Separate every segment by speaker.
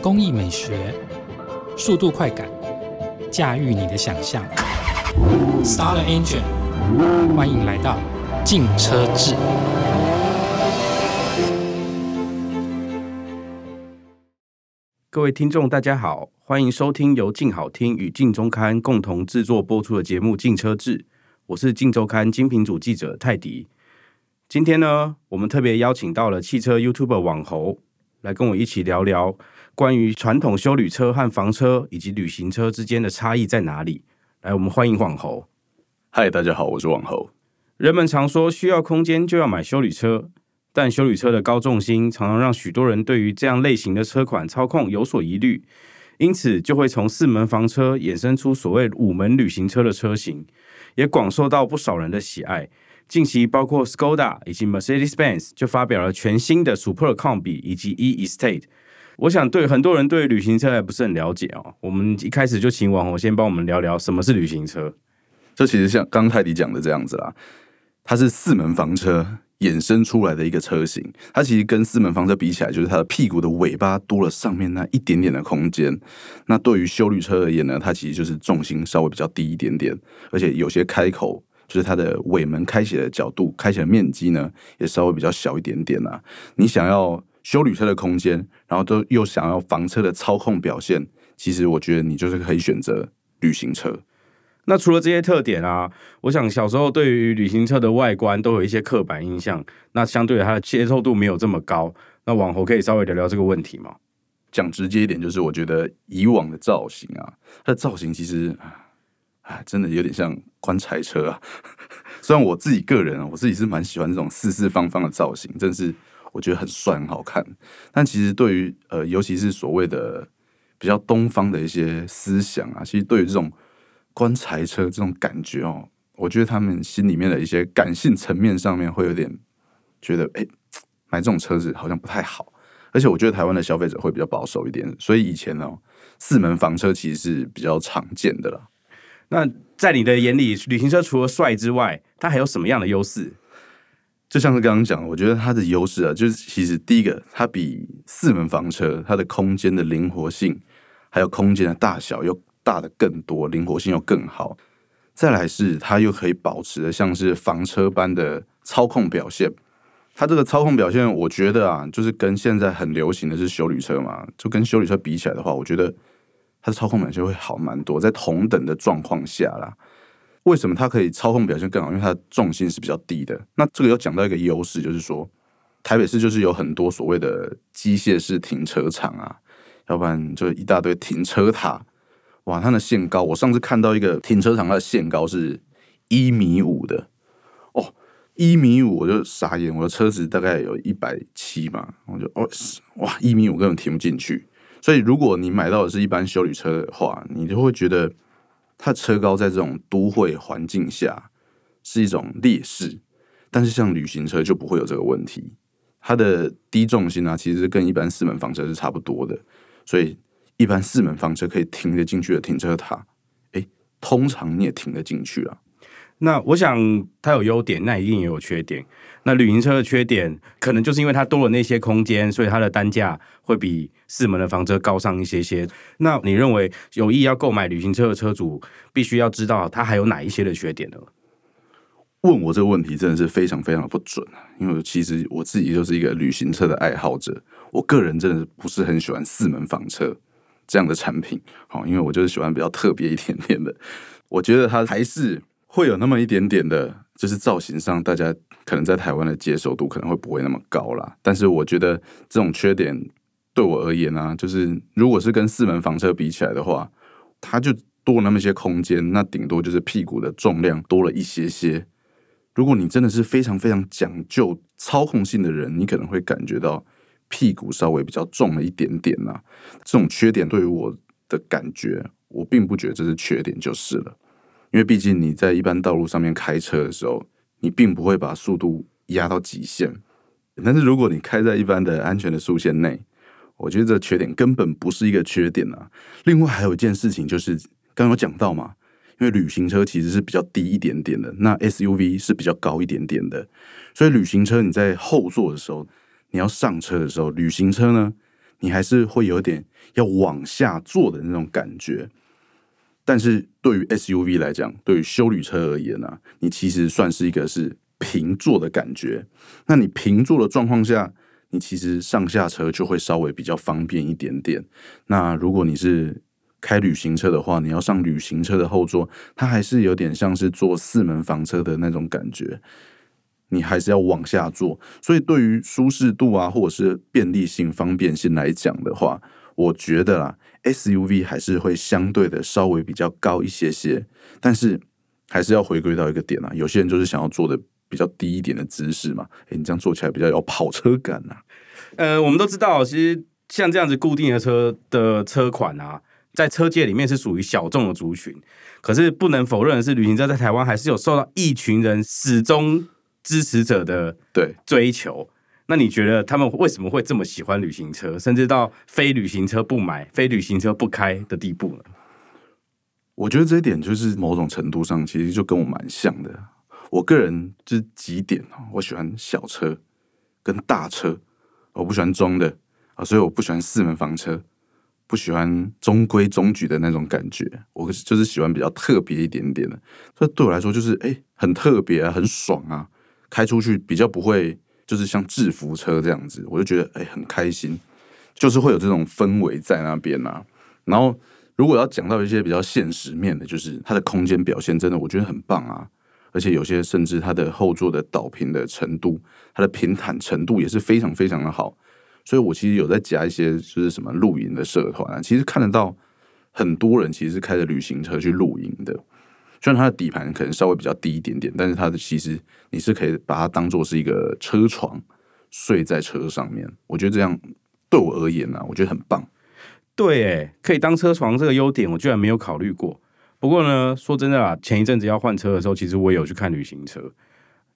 Speaker 1: 工艺美学、速度快感，驾驭你的想象。Star Engine，欢迎来到竞车志。
Speaker 2: 各位听众，大家好，欢迎收听由静好听与静周刊共同制作播出的节目《竞车志》，我是静周刊精品组记者泰迪。今天呢，我们特别邀请到了汽车 YouTube 网红来跟我一起聊聊关于传统修旅车和房车以及旅行车之间的差异在哪里。来，我们欢迎网红。
Speaker 3: 嗨，大家好，我是网红。
Speaker 2: 人们常说需要空间就要买修旅车，但修旅车的高重心常常让许多人对于这样类型的车款操控有所疑虑，因此就会从四门房车衍生出所谓五门旅行车的车型，也广受到不少人的喜爱。近期，包括 Skoda 以及 Mercedes-Benz 就发表了全新的 Super Combi 以及 E Estate。我想，对很多人对旅行车还不是很了解哦。我们一开始就请网红先帮我们聊聊什么是旅行车。
Speaker 3: 这其实像刚泰迪讲的这样子啦，它是四门房车衍生出来的一个车型。它其实跟四门房车比起来，就是它的屁股的尾巴多了上面那一点点的空间。那对于修旅车而言呢，它其实就是重心稍微比较低一点点，而且有些开口。就是它的尾门开启的角度、开启的面积呢，也稍微比较小一点点啊。你想要修旅车的空间，然后都又想要房车的操控表现，其实我觉得你就是可以选择旅行车。
Speaker 2: 那除了这些特点啊，我想小时候对于旅行车的外观都有一些刻板印象，那相对它的接受度没有这么高。那往后可以稍微聊聊这个问题吗？
Speaker 3: 讲直接一点，就是我觉得以往的造型啊，它的造型其实。啊，真的有点像棺材车啊！虽然我自己个人啊，我自己是蛮喜欢这种四四方方的造型，真是我觉得很帅、很好看。但其实对于呃，尤其是所谓的比较东方的一些思想啊，其实对于这种棺材车这种感觉哦，我觉得他们心里面的一些感性层面上面会有点觉得，哎，买这种车子好像不太好。而且我觉得台湾的消费者会比较保守一点，所以以前呢，四门房车其实是比较常见的了。
Speaker 2: 那在你的眼里，旅行车除了帅之外，它还有什么样的优势？
Speaker 3: 就像是刚刚讲，我觉得它的优势啊，就是其实第一个，它比四门房车它的空间的灵活性，还有空间的大小又大的更多，灵活性又更好。再来是它又可以保持的像是房车般的操控表现。它这个操控表现，我觉得啊，就是跟现在很流行的是修旅车嘛，就跟修旅车比起来的话，我觉得。它的操控表现会好蛮多，在同等的状况下啦，为什么它可以操控表现更好？因为它的重心是比较低的。那这个又讲到一个优势，就是说台北市就是有很多所谓的机械式停车场啊，要不然就一大堆停车塔。哇，它的限高，我上次看到一个停车场，它的限高是一米五的哦，一米五我就傻眼，我的车子大概有一百七嘛，我就哦哇，一米五根本停不进去。所以，如果你买到的是一般修理车的话，你就会觉得它车高在这种都会环境下是一种劣势。但是，像旅行车就不会有这个问题，它的低重心啊，其实跟一般四门房车是差不多的。所以，一般四门房车可以停得进去的停车塔，哎，通常你也停得进去啊。
Speaker 2: 那我想它有优点，那一定也有缺点。那旅行车的缺点，可能就是因为它多了那些空间，所以它的单价会比四门的房车高上一些些。那你认为有意要购买旅行车的车主，必须要知道它还有哪一些的缺点呢？
Speaker 3: 问我这个问题真的是非常非常的不准因为其实我自己就是一个旅行车的爱好者，我个人真的不是很喜欢四门房车这样的产品。好，因为我就是喜欢比较特别一点点的，我觉得它还是。会有那么一点点的，就是造型上，大家可能在台湾的接受度可能会不会那么高啦。但是我觉得这种缺点对我而言呢，就是如果是跟四门房车比起来的话，它就多那么些空间，那顶多就是屁股的重量多了一些些。如果你真的是非常非常讲究操控性的人，你可能会感觉到屁股稍微比较重了一点点呐。这种缺点对于我的感觉，我并不觉得这是缺点，就是了。因为毕竟你在一般道路上面开车的时候，你并不会把速度压到极限。但是如果你开在一般的安全的速线内，我觉得这缺点根本不是一个缺点啊。另外还有一件事情就是，刚有讲到嘛，因为旅行车其实是比较低一点点的，那 SUV 是比较高一点点的，所以旅行车你在后座的时候，你要上车的时候，旅行车呢，你还是会有点要往下坐的那种感觉。但是对于 SUV 来讲，对于修旅车而言呢、你其实算是一个是平坐的感觉。那你平坐的状况下，你其实上下车就会稍微比较方便一点点。那如果你是开旅行车的话，你要上旅行车的后座，它还是有点像是坐四门房车的那种感觉。你还是要往下坐，所以对于舒适度啊，或者是便利性、方便性来讲的话，我觉得啦，SUV 还是会相对的稍微比较高一些些，但是还是要回归到一个点啊，有些人就是想要坐的比较低一点的姿势嘛，诶，你这样做起来比较有跑车感呐、
Speaker 2: 呃，我们都知道，其实像这样子固定的车的车款啊，在车界里面是属于小众的族群。可是不能否认的是，旅行车在台湾还是有受到一群人始终支持者的
Speaker 3: 对，
Speaker 2: 追求。那你觉得他们为什么会这么喜欢旅行车，甚至到非旅行车不买、非旅行车不开的地步呢？
Speaker 3: 我觉得这一点就是某种程度上其实就跟我蛮像的。我个人就是几点哦，我喜欢小车跟大车，我不喜欢中的啊，所以我不喜欢四门房车，不喜欢中规中矩的那种感觉。我就是喜欢比较特别一点点的。这对我来说就是哎、很特别啊，很爽啊，开出去比较不会就是像制服车这样子，我就觉得哎、很开心，就是会有这种氛围在那边啊。然后如果要讲到一些比较现实面的，就是它的空间表现真的我觉得很棒啊，而且有些甚至它的后座的倒平的程度，它的平坦程度也是非常非常的好。所以我其实有在加一些就是什么露营的社团啊，其实看得到很多人其实开着旅行车去露营的。虽然它的底盘可能稍微比较低一点点，但是它的其实你是可以把它当做是一个车床，睡在车上面。我觉得这样对我而言呢、啊，我觉得很棒。
Speaker 2: 对，可以当车床这个优点，我居然没有考虑过。不过呢，说真的啊，前一阵子要换车的时候，其实我也有去看旅行车，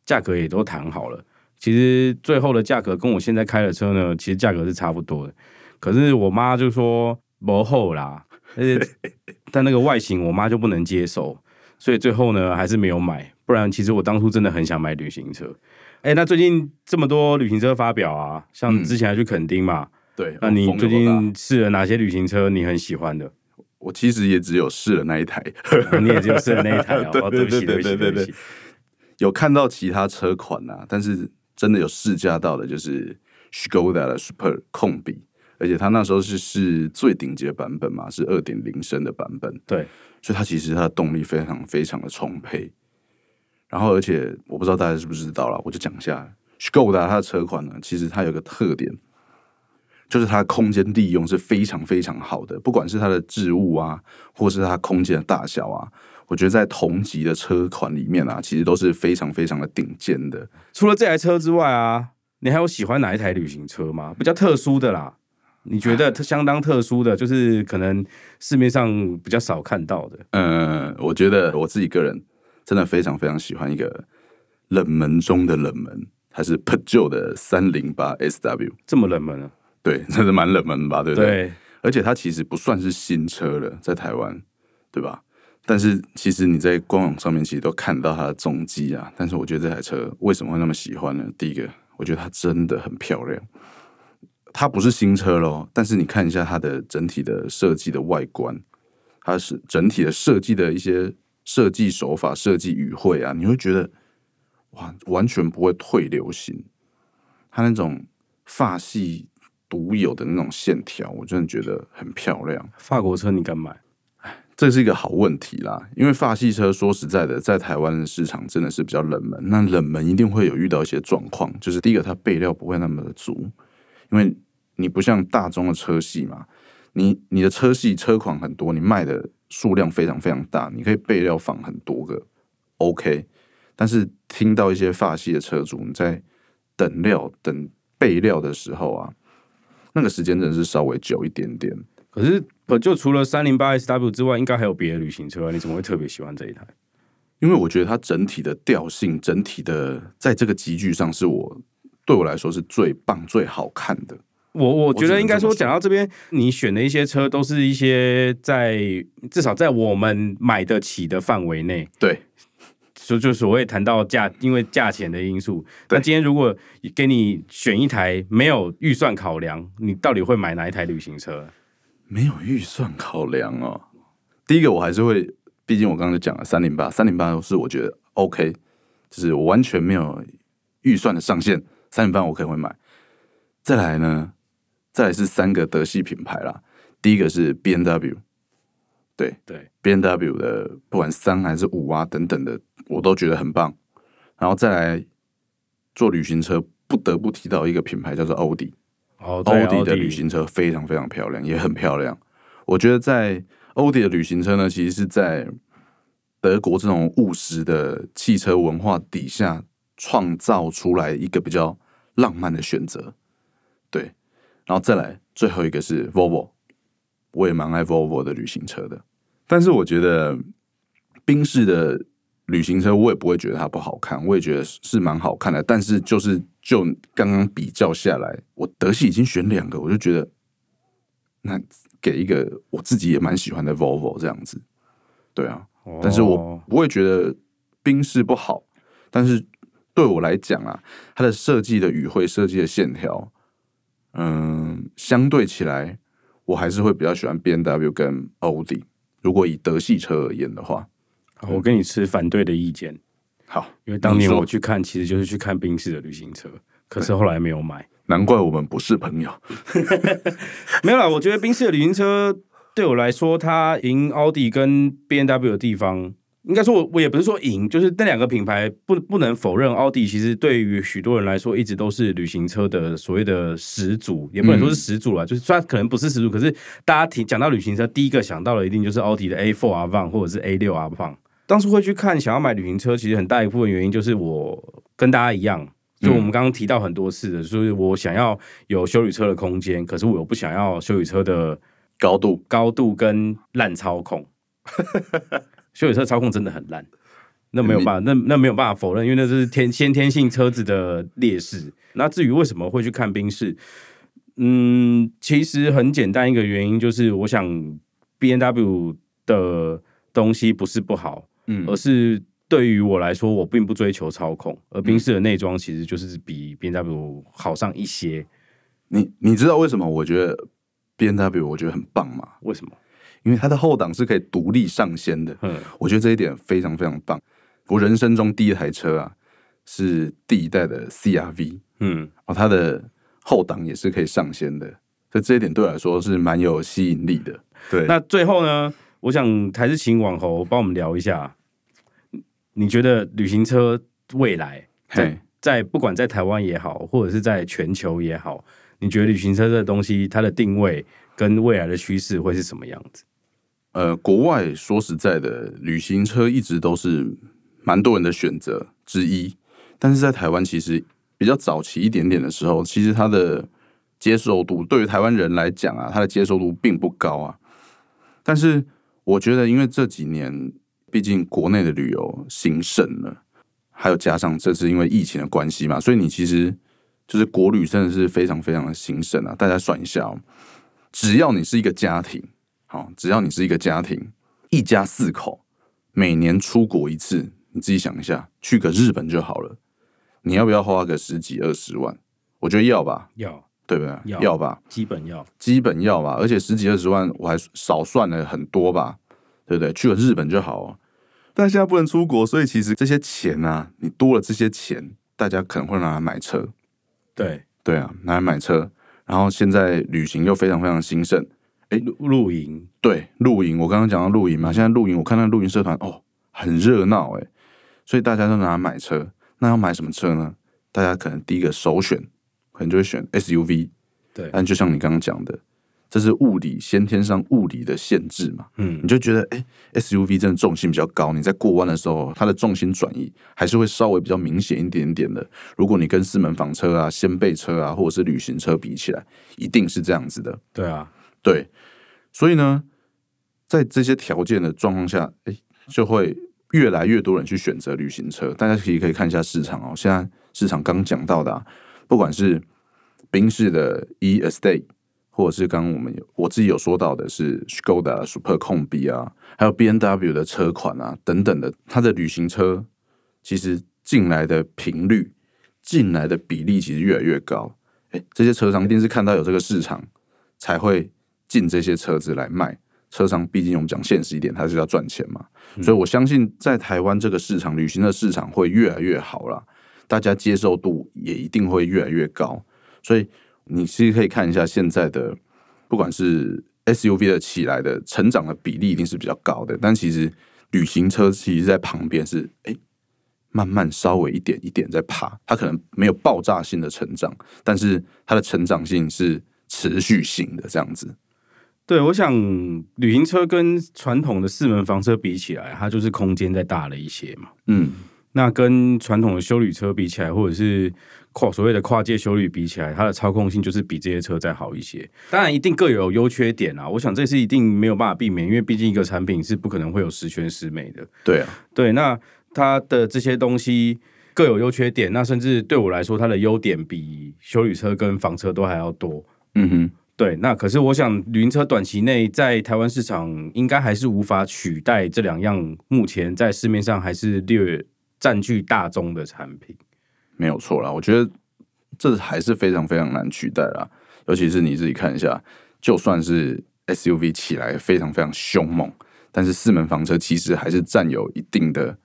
Speaker 2: 价格也都谈好了。其实最后的价格跟我现在开的车呢，其实价格是差不多的。可是我妈就说不厚啦，而 且但那个外形我妈就不能接受，所以最后呢还是没有买。不然其实我当初真的很想买旅行车。哎，那最近这么多旅行车发表啊，像之前还去垦丁嘛，
Speaker 3: 对，
Speaker 2: 那你最近试了哪些旅行车你很喜欢的？
Speaker 3: 我其实也只有试了那一台，
Speaker 2: 你也只有试了那一台哦，
Speaker 3: 对
Speaker 2: 哦对不起，对不起，
Speaker 3: 对对对
Speaker 2: 起。
Speaker 3: 有看到其他车款啊，但是真的有试驾到的，就是 Skoda 的 Super 控比，而且它那时候是是最顶级的版本嘛，是二点零升的版本，
Speaker 2: 对，
Speaker 3: 所以它其实它的动力非常非常的充沛。然后，而且我不知道大家知不知道啦，我就讲一下 Skoda 它的车款呢，其实它有个特点，就是它的空间利用是非常非常好的，不管是它的置物啊，或是它空间的大小啊，我觉得在同级的车款里面啊，其实都是非常非常的顶尖的。
Speaker 2: 除了这台车之外啊，你还有喜欢哪一台旅行车吗？比较特殊的啦，你觉得它相当特殊的，就是可能市面上比较少看到的。
Speaker 3: 嗯，我觉得我自己个人真的非常非常喜欢一个冷门中的冷门，它是 Peugeot 的三零八 SW，
Speaker 2: 这么冷门啊、
Speaker 3: 对，真的蛮冷门吧，对不对？
Speaker 2: 对，
Speaker 3: 而且它其实不算是新车了，在台湾，对吧？但是其实你在官网上面其实都看到它的踪迹啊。但是我觉得这台车为什么会那么喜欢呢？第一个，我觉得它真的很漂亮。它不是新车咯，但是你看一下它的整体的设计的外观，它是整体的设计的一些设计手法、设计语汇啊，你会觉得哇，完全不会退流行。它那种发系独有的那种线条，我真的觉得很漂亮。
Speaker 2: 法国车你敢买？
Speaker 3: 这是一个好问题啦，因为法系车说实在的，在台湾的市场真的是比较冷门。那冷门一定会有遇到一些状况，就是第一个它备料不会那么的足，因为你不像大众的车系嘛，你你的车系车款很多，你卖的数量非常非常大，你可以备料放很多个，OK。但是听到一些法系的车主你在等料等备料的时候啊，那个时间真的是稍微久一点点。
Speaker 2: 可是呃就除了三零八 SW 之外，应该还有别的旅行车啊？你怎么会特别喜欢这一台？
Speaker 3: 因为我觉得它整体的调性，整体的在这个集聚上，是我对我来说是最棒、最好看的。
Speaker 2: 我我觉得应该说，讲到这边，你选的一些车都是一些在至少在我们买得起的范围内，
Speaker 3: 对，
Speaker 2: 就就所谓谈到价，因为价钱的因素。那今天如果给你选一台没有预算考量，你到底会买哪一台旅行车？
Speaker 3: 没有预算考量哦。第一个我还是会，毕竟我刚刚就讲了三零八，三零八是我觉得 OK，就是我完全没有预算的上限，三点半我可能会买。再来呢，再来是三个德系品牌啦。第一个是 B N W，对
Speaker 2: 对
Speaker 3: ，B N W 的不管三还是五啊等等的，我都觉得很棒。然后再来做旅行车，不得不提到一个品牌叫做欧迪。
Speaker 2: 哦，
Speaker 3: 欧迪的旅行车非常非常漂亮，也很漂亮。我觉得在欧迪的旅行车呢，其实是在德国这种务实的汽车文化底下创造出来一个比较浪漫的选择。对，然后再来最后一个是 Volvo，我也蛮爱 Volvo 的旅行车的。但是我觉得宾士的旅行车，我也不会觉得它不好看，我也觉得是蛮好看的。但是就是就刚刚比较下来，我德系已经选两个，我就觉得那给一个我自己也蛮喜欢的 Volvo 这样子。对啊，但是我不会觉得宾士不好，但是对我来讲啊，它的设计的语汇、设计的线条，嗯，相对起来，我还是会比较喜欢 B N W 跟奥迪。如果以德系车而言的话，
Speaker 2: 我跟你持反对的意见。
Speaker 3: 好，
Speaker 2: 因为当年我去看，其实就是去看宾士的旅行车，可是后来没有买。
Speaker 3: 难怪我们不是朋友。
Speaker 2: 没有啦，我觉得宾士的旅行车对我来说，它赢奥迪跟 B N W 的地方，应该说我我也不是说赢，就是那两个品牌不不能否认，奥迪其实对于许多人来说，一直都是旅行车的所谓的始祖，也不能说是始祖啦，就是虽然可能不是始祖，可是大家提讲到旅行车，第一个想到的一定就是奥迪的 A Four R Van 或者是 A 六 R Van。当初会去看想要买旅行车，其实很大一部分原因就是我跟大家一样，就我们刚刚提到很多次的，就是我想要有修理车的空间，可是我又不想要修理车的
Speaker 3: 高度
Speaker 2: 高度跟烂操控。修理车操控真的很烂，那没有办法，那那没有办法否认，因为那是天先天性车子的劣势。那至于为什么会去看宾士，嗯，其实很简单一个原因就是，我想 B N W 的东西不是不好，
Speaker 3: 嗯
Speaker 2: 而是对于我来说，我并不追求操控，而宾士的内装其实就是比 B N W 好上一些。
Speaker 3: 你你知道为什么我觉得 B N W 我觉得很棒吗？
Speaker 2: 为什么？
Speaker 3: 因为它的后挡是可以独立上掀的，
Speaker 2: 嗯，
Speaker 3: 我觉得这一点非常非常棒。我人生中第一台车啊，是第一代的 C R V，
Speaker 2: 嗯，
Speaker 3: 哦，它的后挡也是可以上掀的，所以这一点对我来说是蛮有吸引力的。对，
Speaker 2: 那最后呢，我想还是请网红帮我们聊一下，你觉得旅行车未来在
Speaker 3: 嘿，
Speaker 2: 在不管在台湾也好，或者是在全球也好，你觉得旅行车这个东西它的定位跟未来的趋势会是什么样子？
Speaker 3: 呃，国外说实在的，旅行车一直都是蛮多人的选择之一，但是在台湾其实比较早期一点点的时候，其实它的接受度对于台湾人来讲啊，它的接受度并不高啊。但是我觉得，因为这几年毕竟国内的旅游兴盛了，还有加上这是因为疫情的关系嘛，所以你其实就是国旅真的是非常非常的兴盛啊。大家算一下哦，只要你是一个家庭，好，只要你是一个家庭，一家四口，每年出国一次，你自己想一下，去个日本就好了，你要不要花个十几二十万？我觉得要吧，
Speaker 2: 要
Speaker 3: 对不对？
Speaker 2: 要
Speaker 3: 要吧，
Speaker 2: 基本要
Speaker 3: 基本要吧，而且十几二十万我还少算了很多吧，对不对？去个日本就好哦。但现在不能出国，所以其实这些钱啊，你多了这些钱，大家可能会拿来买车，
Speaker 2: 对
Speaker 3: 对啊，拿来买车。然后现在旅行又非常非常兴盛，
Speaker 2: 露露营，
Speaker 3: 对，露营，我刚刚讲到露营嘛，现在露营，我看到露营社团哦，很热闹诶，所以大家都拿来买车。那要买什么车呢？大家可能第一个首选，可能就会选 SUV。
Speaker 2: 对，
Speaker 3: 但就像你刚刚讲的，这是物理先天上物理的限制嘛，
Speaker 2: 嗯
Speaker 3: 你就觉得哎、SUV 真的重心比较高，你在过弯的时候，它的重心转移还是会稍微比较明显一点点的。如果你跟四门房车啊、掀背车啊，或者是旅行车比起来，一定是这样子的。
Speaker 2: 对啊，
Speaker 3: 对，所以呢，在这些条件的状况下，哎，就会越来越多人去选择旅行车。大家可以可以看一下市场哦，现在市场刚讲到的、啊，不管是宾士的 E Estate，或者是刚刚我们有我自己有说到的是 Skoda Super Combi 啊，还有 B N W 的车款啊等等的，它的旅行车其实进来的频率、进来的比例其实越来越高。哎，这些车商一定是看到有这个市场，才会进这些车子来卖。车商毕竟我们讲现实一点，它是要赚钱嘛，所以我相信在台湾这个市场，旅行的市场会越来越好啦，大家接受度也一定会越来越高。所以你其实可以看一下现在的，不管是 SUV 的起来的成长的比例一定是比较高的，但其实旅行车其实在旁边是哎慢慢稍微一点一点在爬，它可能没有爆炸性的成长，但是它的成长性是持续性的这样子。
Speaker 2: 对，我想旅行车跟传统的四门房车比起来，它就是空间再大了一些嘛。
Speaker 3: 嗯，
Speaker 2: 那跟传统的修旅车比起来，或者是跨所谓的跨界修旅比起来，它的操控性就是比这些车再好一些。当然，一定各有优缺点啊。我想这是一定没有办法避免，因为毕竟一个产品是不可能会有十全十美的。
Speaker 3: 对啊，
Speaker 2: 对，那它的这些东西各有优缺点。那甚至对我来说，它的优点比修旅车跟房车都还要多。
Speaker 3: 嗯哼。
Speaker 2: 对，那可是我想，旅行车短期内在台湾市场应该还是无法取代这两样目前在市面上还是略占据大宗的产品，
Speaker 3: 没有错啦。我觉得这还是非常非常难取代啦，尤其是你自己看一下，就算是 SUV 起来非常非常凶猛，但是四门房车其实还是占有一定的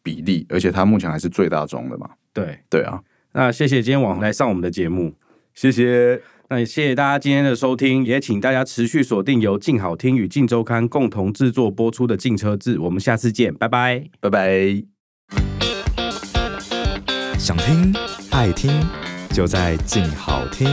Speaker 3: 比例，而且它目前还是最大宗的嘛。
Speaker 2: 对
Speaker 3: 对啊，
Speaker 2: 那谢谢今天网来上我们的节目，
Speaker 3: 谢谢。
Speaker 2: 那也谢谢大家今天的收听，也请大家持续锁定由静好听与静周刊共同制作播出的《静车志》，我们下次见，拜拜，
Speaker 3: 拜拜。
Speaker 4: 想听爱听，就在静好听。